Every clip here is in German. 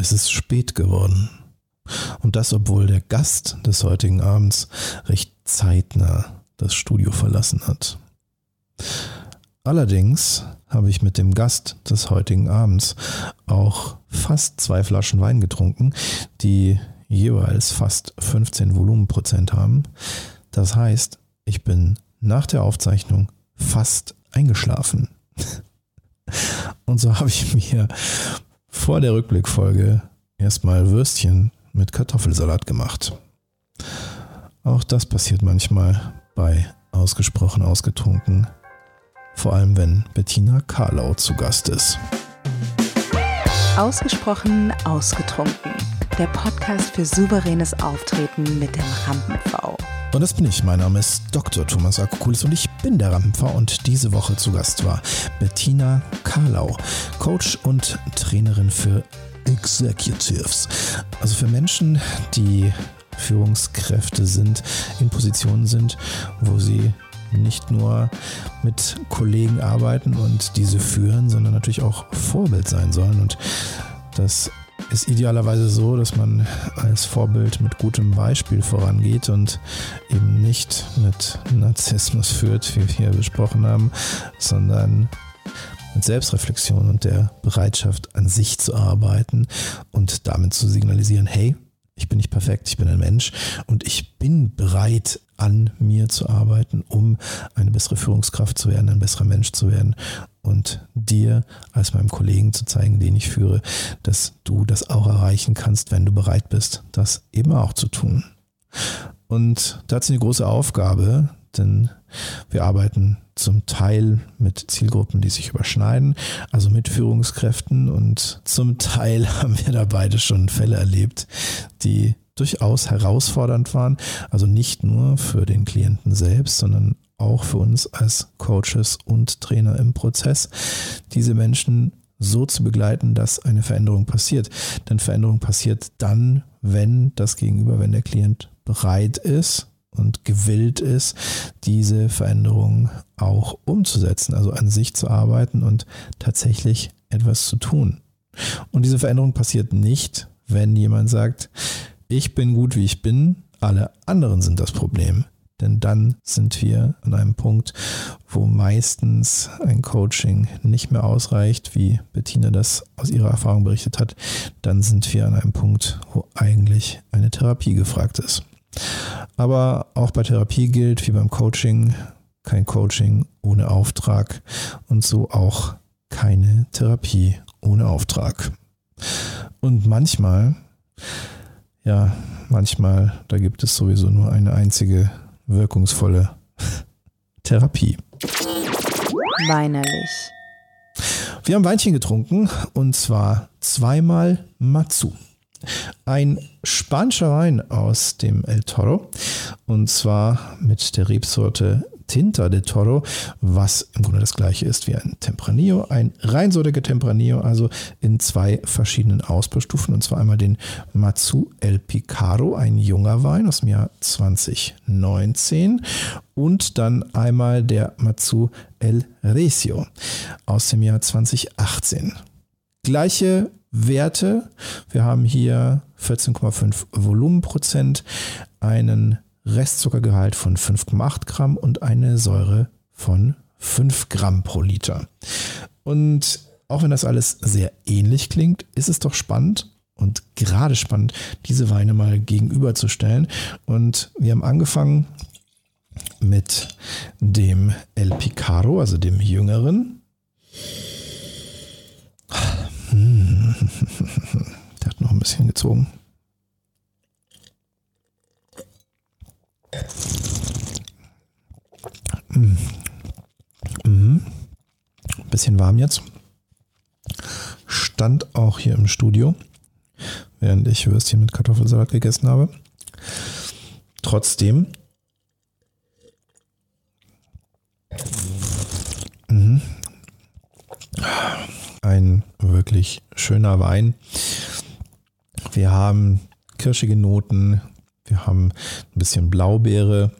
es ist spät geworden. Und das, obwohl der Gast des heutigen Abends recht zeitnah das Studio verlassen hat. Allerdings habe ich mit dem Gast des heutigen Abends auch fast zwei Flaschen Wein getrunken, die jeweils fast 15 Volumenprozent haben. Das heißt, ich bin nach der Aufzeichnung fast eingeschlafen. Und so habe ich mir vor der Rückblickfolge erstmal Würstchen mit Kartoffelsalat gemacht. Auch das passiert manchmal bei ausgesprochen ausgetrunken, vor allem wenn Bettina Karlau zu Gast ist. Ausgesprochen ausgetrunken, der Podcast für souveränes Auftreten mit dem Rampen-V. Und das bin ich. Mein Name ist Dr. Thomas Akokulis und ich bin der Rampenv und diese Woche zu Gast war Bettina Karlau, Coach und Trainerin für Executives. Also für Menschen, die Führungskräfte sind, in Positionen sind, wo sie nicht nur mit Kollegen arbeiten und diese führen, sondern natürlich auch Vorbild sein sollen. Und das ist idealerweise so, dass man als Vorbild mit gutem Beispiel vorangeht und eben nicht mit Narzissmus führt, wie wir hier besprochen haben, sondern mit Selbstreflexion und der Bereitschaft, an sich zu arbeiten und damit zu signalisieren, hey, ich bin nicht perfekt, ich bin ein Mensch und ich bin bereit, an mir zu arbeiten, um eine bessere Führungskraft zu werden, ein besserer Mensch zu werden und dir als meinem Kollegen zu zeigen, den ich führe, dass du das auch erreichen kannst, wenn du bereit bist, das eben auch zu tun. Und da hat sie eine große Aufgabe, denn wir arbeiten zum Teil mit Zielgruppen, die sich überschneiden, also mit Führungskräften und zum Teil haben wir da beide schon Fälle erlebt, die durchaus herausfordernd waren, also nicht nur für den Klienten selbst, sondern auch für uns als Coaches und Trainer im Prozess, diese Menschen so zu begleiten, dass eine Veränderung passiert. Denn Veränderung passiert dann, wenn das Gegenüber, wenn der Klient bereit ist und gewillt ist, diese Veränderung auch umzusetzen, also an sich zu arbeiten und tatsächlich etwas zu tun. Und diese Veränderung passiert nicht, wenn jemand sagt, ich bin gut, wie ich bin, alle anderen sind das Problem. Denn dann sind wir an einem Punkt, wo meistens ein Coaching nicht mehr ausreicht, wie Bettina das aus ihrer Erfahrung berichtet hat. Dann sind wir an einem Punkt, wo eigentlich eine Therapie gefragt ist. Aber auch bei Therapie gilt, wie beim Coaching, kein Coaching ohne Auftrag und so auch keine Therapie ohne Auftrag. Und manchmal, ja, manchmal, da gibt es sowieso nur eine einzige wirkungsvolle Therapie. Weinerlich. Wir haben Weinchen getrunken und zwar zweimal Matsu. Ein spanischer Wein aus dem El Toro und zwar mit der Rebsorte Tinta de Toro, was im Grunde das gleiche ist wie ein Tempranillo, ein reinsortiger Tempranillo, also in zwei verschiedenen Ausbaustufen und zwar einmal den Matsu El Picaro, ein junger Wein aus dem Jahr 2019 und dann einmal der Matsu El Recio aus dem Jahr 2018. Gleiche Werte. Wir haben hier 14,5 Volumenprozent, einen Restzuckergehalt von 5,8 Gramm und eine Säure von 5 Gramm pro Liter. Und auch wenn das alles sehr ähnlich klingt, ist es doch spannend und gerade spannend, diese Weine mal gegenüberzustellen. Und wir haben angefangen mit dem El Picaro, also dem jüngeren. Der hat noch ein bisschen gezogen. Mhm. Mhm. Bisschen warm jetzt. Stand auch hier im Studio, während ich Würstchen mit Kartoffelsalat gegessen habe. Trotzdem. Mhm. Ein wirklich schöner Wein. Wir haben kirschige Noten, wir haben ein bisschen Blaubeere.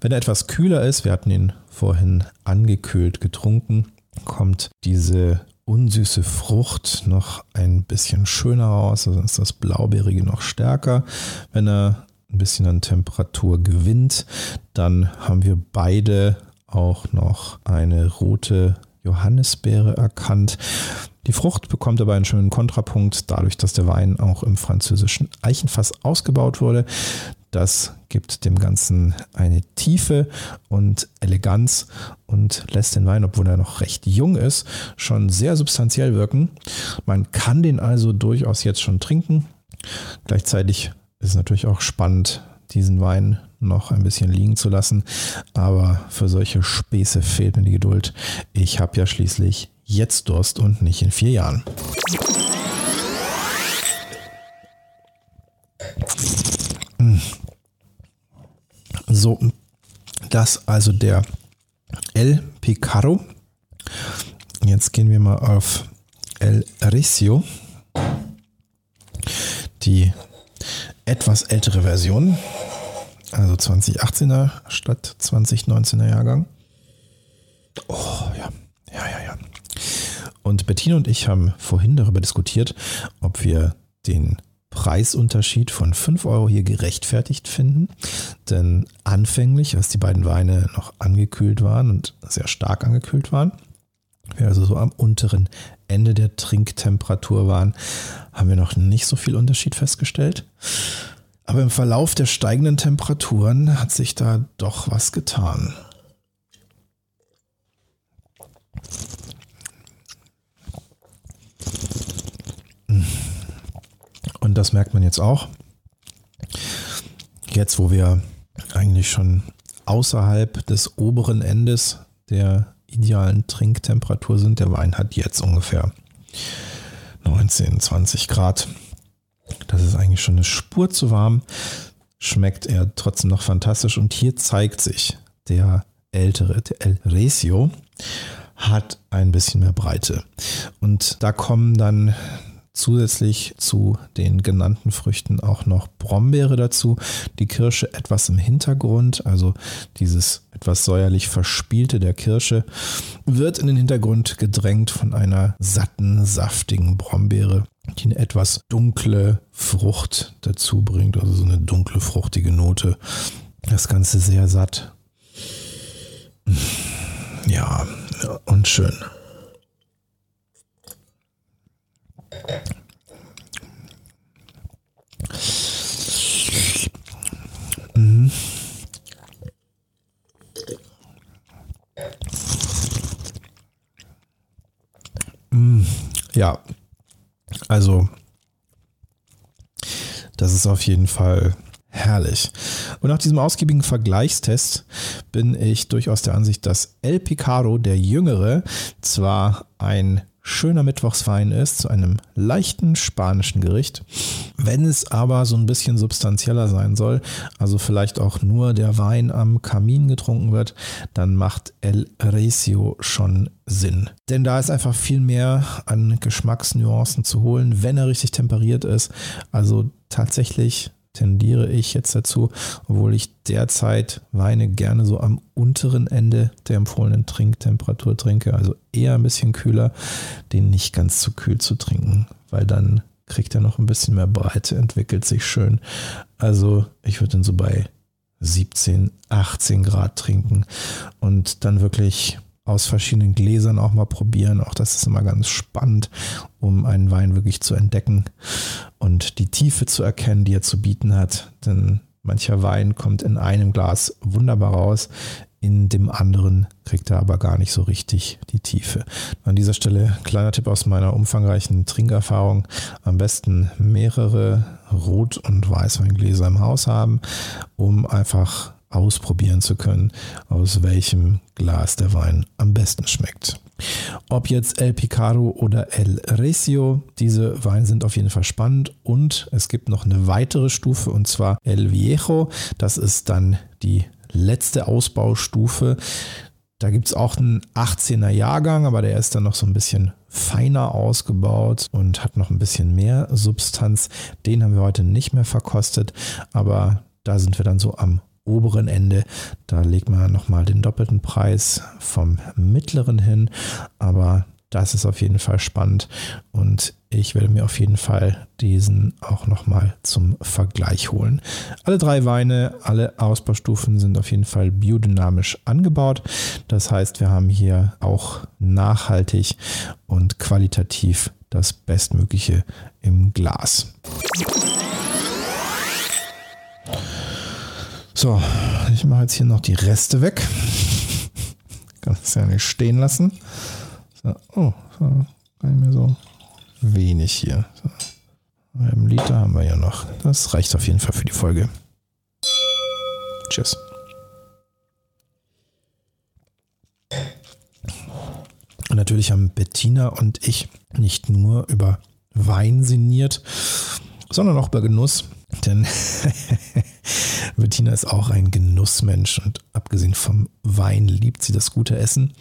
Wenn er etwas kühler ist, wir hatten ihn vorhin angekühlt getrunken, kommt diese unsüße Frucht noch ein bisschen schöner raus. Also ist das Blaubeerige noch stärker. Wenn er ein bisschen an Temperatur gewinnt, dann haben wir beide auch noch eine rote Johannisbeere erkannt. Die Frucht bekommt aber einen schönen Kontrapunkt, dadurch, dass der Wein auch im französischen Eichenfass ausgebaut wurde. Das gibt dem Ganzen eine Tiefe und Eleganz und lässt den Wein, obwohl er noch recht jung ist, schon sehr substanziell wirken. Man kann den also durchaus jetzt schon trinken. Gleichzeitig ist es natürlich auch spannend, diesen Wein noch ein bisschen liegen zu lassen. Aber für solche Späße fehlt mir die Geduld. Ich habe ja schließlich jetzt Durst und nicht in vier Jahren. So, das also der El Picaro. Jetzt gehen wir mal auf El Ricio. Die etwas ältere Version. Also 2018er statt 2019er Jahrgang. Oh. Und Bettina und ich haben vorhin darüber diskutiert, ob wir den Preisunterschied von 5 Euro hier gerechtfertigt finden. Denn anfänglich, als die beiden Weine noch angekühlt waren und sehr stark angekühlt waren, wir also so am unteren Ende der Trinktemperatur waren, haben wir noch nicht so viel Unterschied festgestellt. Aber im Verlauf der steigenden Temperaturen hat sich da doch was getan. Und das merkt man jetzt auch. Jetzt, wo wir eigentlich schon außerhalb des oberen Endes der idealen Trinktemperatur sind, der Wein hat jetzt ungefähr 19, 20 Grad. Das ist eigentlich schon eine Spur zu warm. Schmeckt er trotzdem noch fantastisch. Und hier zeigt sich, der ältere, der El Recio, hat ein bisschen mehr Breite. Und da kommen dann zusätzlich zu den genannten Früchten auch noch Brombeere dazu, die Kirsche etwas im Hintergrund, also dieses etwas säuerlich verspielte der Kirsche, wird in den Hintergrund gedrängt von einer satten, saftigen Brombeere, die eine etwas dunkle Frucht dazu bringt, also so eine dunkle, fruchtige Note. Das Ganze sehr satt. Ja, und schön. Ja, also das ist auf jeden Fall herrlich. Und nach diesem ausgiebigen Vergleichstest bin ich durchaus der Ansicht, dass El Picaro, der Jüngere, zwar ein schöner Mittwochswein ist, zu einem leichten spanischen Gericht. Wenn es aber so ein bisschen substanzieller sein soll, also vielleicht auch nur der Wein am Kamin getrunken wird, dann macht El Recio schon Sinn. Denn da ist einfach viel mehr an Geschmacksnuancen zu holen, wenn er richtig temperiert ist. Also tatsächlich tendiere ich jetzt dazu, obwohl ich derzeit Weine gerne so am unteren Ende der empfohlenen Trinktemperatur trinke, also eher ein bisschen kühler, den nicht ganz zu kühl zu trinken, weil dann kriegt er noch ein bisschen mehr Breite, entwickelt sich schön. Also ich würde ihn so bei 17, 18 Grad trinken und dann wirklich aus verschiedenen Gläsern auch mal probieren. Auch das ist immer ganz spannend, um einen Wein wirklich zu entdecken und die Tiefe zu erkennen, die er zu bieten hat. Denn mancher Wein kommt in einem Glas wunderbar raus, in dem anderen kriegt er aber gar nicht so richtig die Tiefe. An dieser Stelle kleiner Tipp aus meiner umfangreichen Trinkerfahrung. Am besten mehrere Rot- und Weißweingläser im Haus haben, um einfach ausprobieren zu können, aus welchem Glas der Wein am besten schmeckt. Ob jetzt El Picaro oder El Recio, diese Weine sind auf jeden Fall spannend und es gibt noch eine weitere Stufe und zwar El Viejo. Das ist dann die letzte Ausbaustufe. Da gibt es auch einen 18er Jahrgang, aber der ist dann noch so ein bisschen feiner ausgebaut und hat noch ein bisschen mehr Substanz. Den haben wir heute nicht mehr verkostet, aber da sind wir dann so am oberen Ende. Da legt man nochmal den doppelten Preis vom mittleren hin. Aber Das ist auf jeden Fall spannend und ich werde mir auf jeden Fall diesen auch nochmal zum Vergleich holen. Alle drei Weine, alle Ausbaustufen sind auf jeden Fall biodynamisch angebaut. Das heißt, wir haben hier auch nachhaltig und qualitativ das Bestmögliche im Glas. So, ich mache jetzt hier noch die Reste weg. Kann das ja nicht stehen lassen. So, oh, so, gar nicht mehr so wenig hier. So. Einen Liter haben wir ja noch. Das reicht auf jeden Fall für die Folge. Tschüss. Und natürlich haben Bettina und ich nicht nur über Wein sinniert, sondern auch über Genuss. Denn Bettina ist auch ein Genussmensch und abgesehen vom Wein liebt sie das gute Essen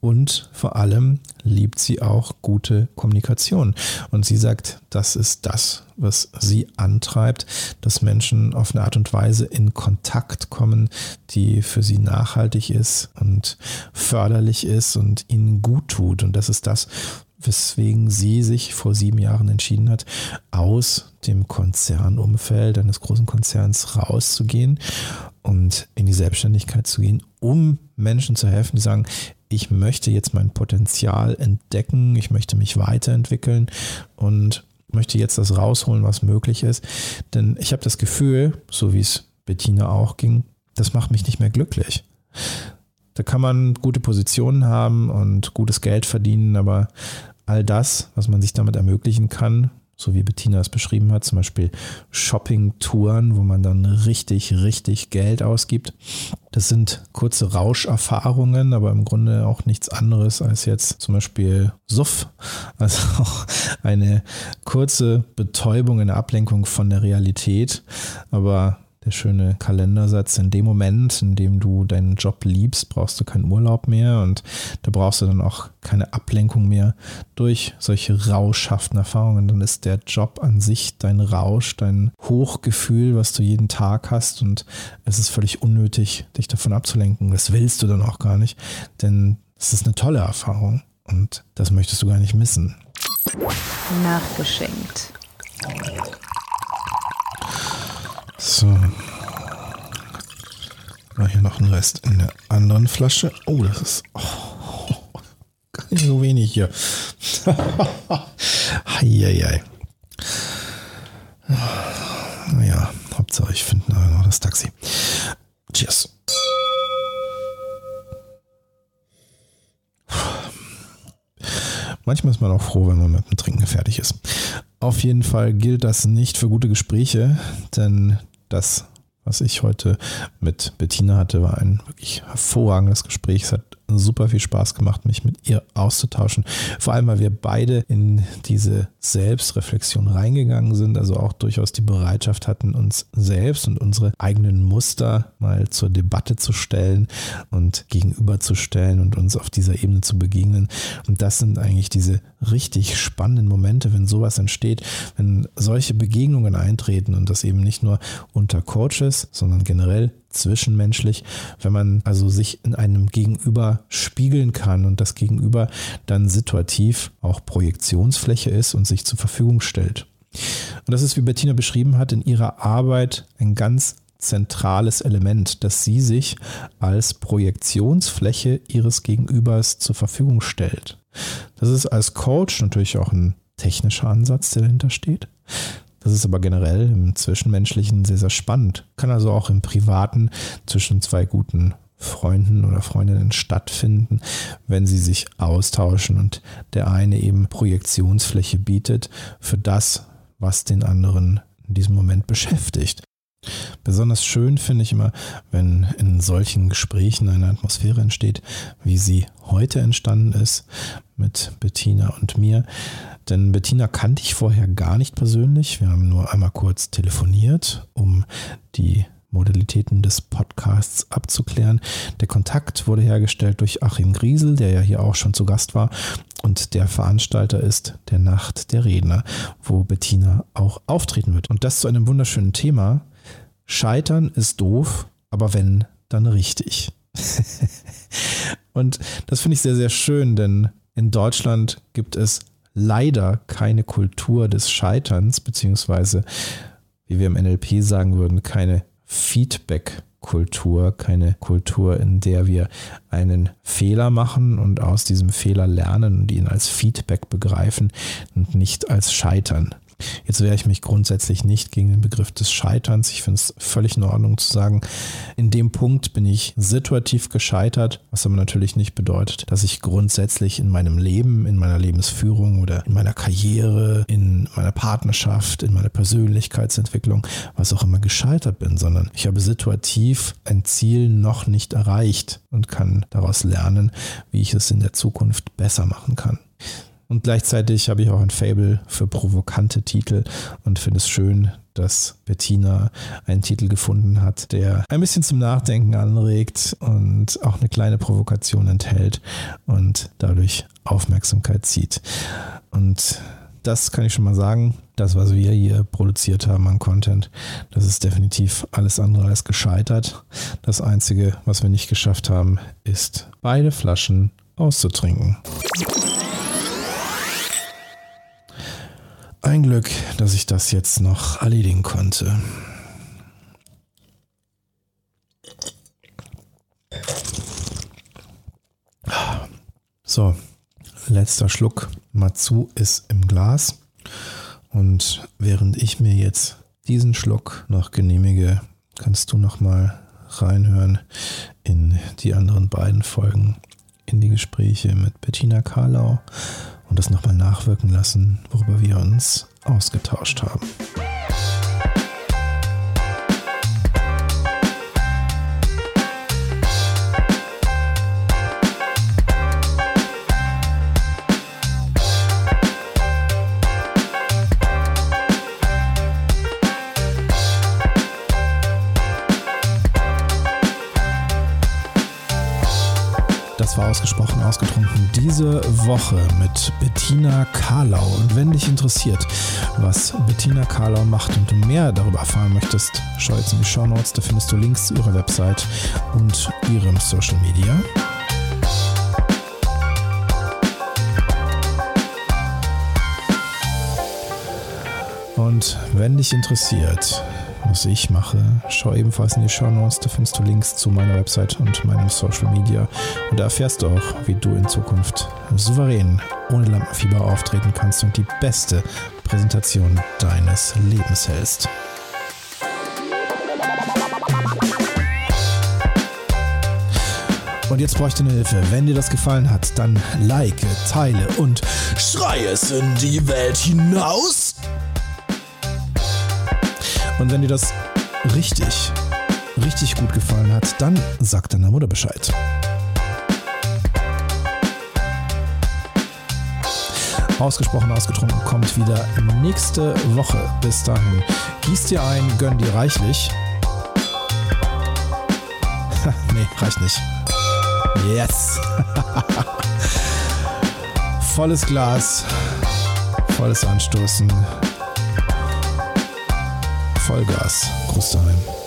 und vor allem liebt sie auch gute Kommunikation. Und sie sagt, das ist das, was sie antreibt, dass Menschen auf eine Art und Weise in Kontakt kommen, die für sie nachhaltig ist und förderlich ist und ihnen gut tut. Und das ist das, weswegen sie sich vor sieben Jahren entschieden hat, aus dem Konzernumfeld eines großen Konzerns rauszugehen und in die Selbstständigkeit zu gehen, um Menschen zu helfen, die sagen, ich möchte jetzt mein Potenzial entdecken, ich möchte mich weiterentwickeln und möchte jetzt das rausholen, was möglich ist. Denn ich habe das Gefühl, so wie es Bettina auch ging, das macht mich nicht mehr glücklich. Da kann man gute Positionen haben und gutes Geld verdienen, aber all das, was man sich damit ermöglichen kann, so wie Bettina es beschrieben hat, zum Beispiel Shopping-Touren, wo man dann richtig, richtig Geld ausgibt. Das sind kurze Rauscherfahrungen, aber im Grunde auch nichts anderes als jetzt zum Beispiel Suff. Also auch eine kurze Betäubung, eine Ablenkung von der Realität. Aber der schöne Kalendersatz, in dem Moment, in dem du deinen Job liebst, brauchst du keinen Urlaub mehr und da brauchst du dann auch keine Ablenkung mehr durch solche rauschhaften Erfahrungen. Dann ist der Job an sich dein Rausch, dein Hochgefühl, was du jeden Tag hast und es ist völlig unnötig, dich davon abzulenken. Das willst du dann auch gar nicht, denn es ist eine tolle Erfahrung und das möchtest du gar nicht missen. Nachgeschenkt. So. Mal hier noch ein Rest in der anderen Flasche. Oh, das ist oh, gar nicht so wenig hier. Heieiei. Naja, Hauptsache ich finde noch das Taxi. Cheers. Manchmal ist man auch froh, wenn man mit dem Trinken fertig ist. Auf jeden Fall gilt das nicht für gute Gespräche, denn das, was ich heute mit Bettina hatte, war ein wirklich hervorragendes Gespräch. Es hat super viel Spaß gemacht, mich mit ihr auszutauschen. Vor allem, weil wir beide in diese Selbstreflexion reingegangen sind, also auch durchaus die Bereitschaft hatten, uns selbst und unsere eigenen Muster mal zur Debatte zu stellen und gegenüberzustellen und uns auf dieser Ebene zu begegnen. Und das sind eigentlich diese richtig spannenden Momente, wenn sowas entsteht, wenn solche Begegnungen eintreten und das eben nicht nur unter Coaches, sondern generell zwischenmenschlich, wenn man also sich in einem Gegenüber spiegeln kann und das Gegenüber dann situativ auch Projektionsfläche ist und sich zur Verfügung stellt. Und das ist, wie Bettina beschrieben hat, in ihrer Arbeit ein ganz zentrales Element, dass sie sich als Projektionsfläche ihres Gegenübers zur Verfügung stellt. Das ist als Coach natürlich auch ein technischer Ansatz, der dahinter steht. Das ist aber generell im Zwischenmenschlichen sehr, sehr spannend. Kann also auch im Privaten zwischen zwei guten Freunden oder Freundinnen stattfinden, wenn sie sich austauschen und der eine eben Projektionsfläche bietet für das, was den anderen in diesem Moment beschäftigt. Besonders schön finde ich immer, wenn in solchen Gesprächen eine Atmosphäre entsteht, wie sie heute entstanden ist mit Bettina und mir. Denn Bettina kannte ich vorher gar nicht persönlich. Wir haben nur einmal kurz telefoniert, um die Modalitäten des Podcasts abzuklären. Der Kontakt wurde hergestellt durch Achim Griesel, der ja hier auch schon zu Gast war und der Veranstalter ist der Nacht der Redner, wo Bettina auch auftreten wird. Und das zu einem wunderschönen Thema, Scheitern ist doof, aber wenn, dann richtig. und das finde ich sehr, sehr schön, denn in Deutschland gibt es leider keine Kultur des Scheiterns, beziehungsweise, wie wir im NLP sagen würden, keine Feedback-Kultur, keine Kultur, in der wir einen Fehler machen und aus diesem Fehler lernen und ihn als Feedback begreifen und nicht als Scheitern. Jetzt wehre ich mich grundsätzlich nicht gegen den Begriff des Scheiterns. Ich finde es völlig in Ordnung zu sagen, in dem Punkt bin ich situativ gescheitert, was aber natürlich nicht bedeutet, dass ich grundsätzlich in meinem Leben, in meiner Lebensführung oder in meiner Karriere, in meiner Partnerschaft, in meiner Persönlichkeitsentwicklung, was auch immer gescheitert bin, sondern ich habe situativ ein Ziel noch nicht erreicht und kann daraus lernen, wie ich es in der Zukunft besser machen kann. Und gleichzeitig habe ich auch ein Fable für provokante Titel und finde es schön, dass Bettina einen Titel gefunden hat, der ein bisschen zum Nachdenken anregt und auch eine kleine Provokation enthält und dadurch Aufmerksamkeit zieht. Und das kann ich schon mal sagen. Das, was wir hier produziert haben an Content, das ist definitiv alles andere als gescheitert. Das Einzige, was wir nicht geschafft haben, ist beide Flaschen auszutrinken. Ein Glück, dass ich das jetzt noch erledigen konnte. So, letzter Schluck Matsu ist im Glas. Und während ich mir jetzt diesen Schluck noch genehmige, kannst du noch mal reinhören in die anderen beiden Folgen, in die Gespräche mit Bettina Karlau und das nochmal nachwirken lassen, worüber wir uns ausgetauscht haben. Ausgesprochen ausgetrunken diese Woche mit Bettina Karlau. Und wenn dich interessiert, was Bettina Karlau macht und du mehr darüber erfahren möchtest, schau jetzt in die Show Notes. Da findest du Links zu ihrer Website und ihrem Social Media. Und wenn dich interessiert, was ich mache, schau ebenfalls in die Show Notes. Da findest du Links zu meiner Website und meinem Social Media. Und da erfährst du auch, wie du in Zukunft souverän ohne Lampenfieber auftreten kannst und die beste Präsentation deines Lebens hältst. Und jetzt bräuchte eine Hilfe. Wenn dir das gefallen hat, dann like, teile und schrei es in die Welt hinaus. Und wenn dir das richtig, richtig gut gefallen hat, dann sag deiner Mutter Bescheid. Ausgesprochen ausgetrunken kommt wieder nächste Woche. Bis dahin, gieß dir ein, gönn dir reichlich. nee, reicht nicht. Yes! Volles Glas, volles Anstoßen. Vollgas. Groß daheim.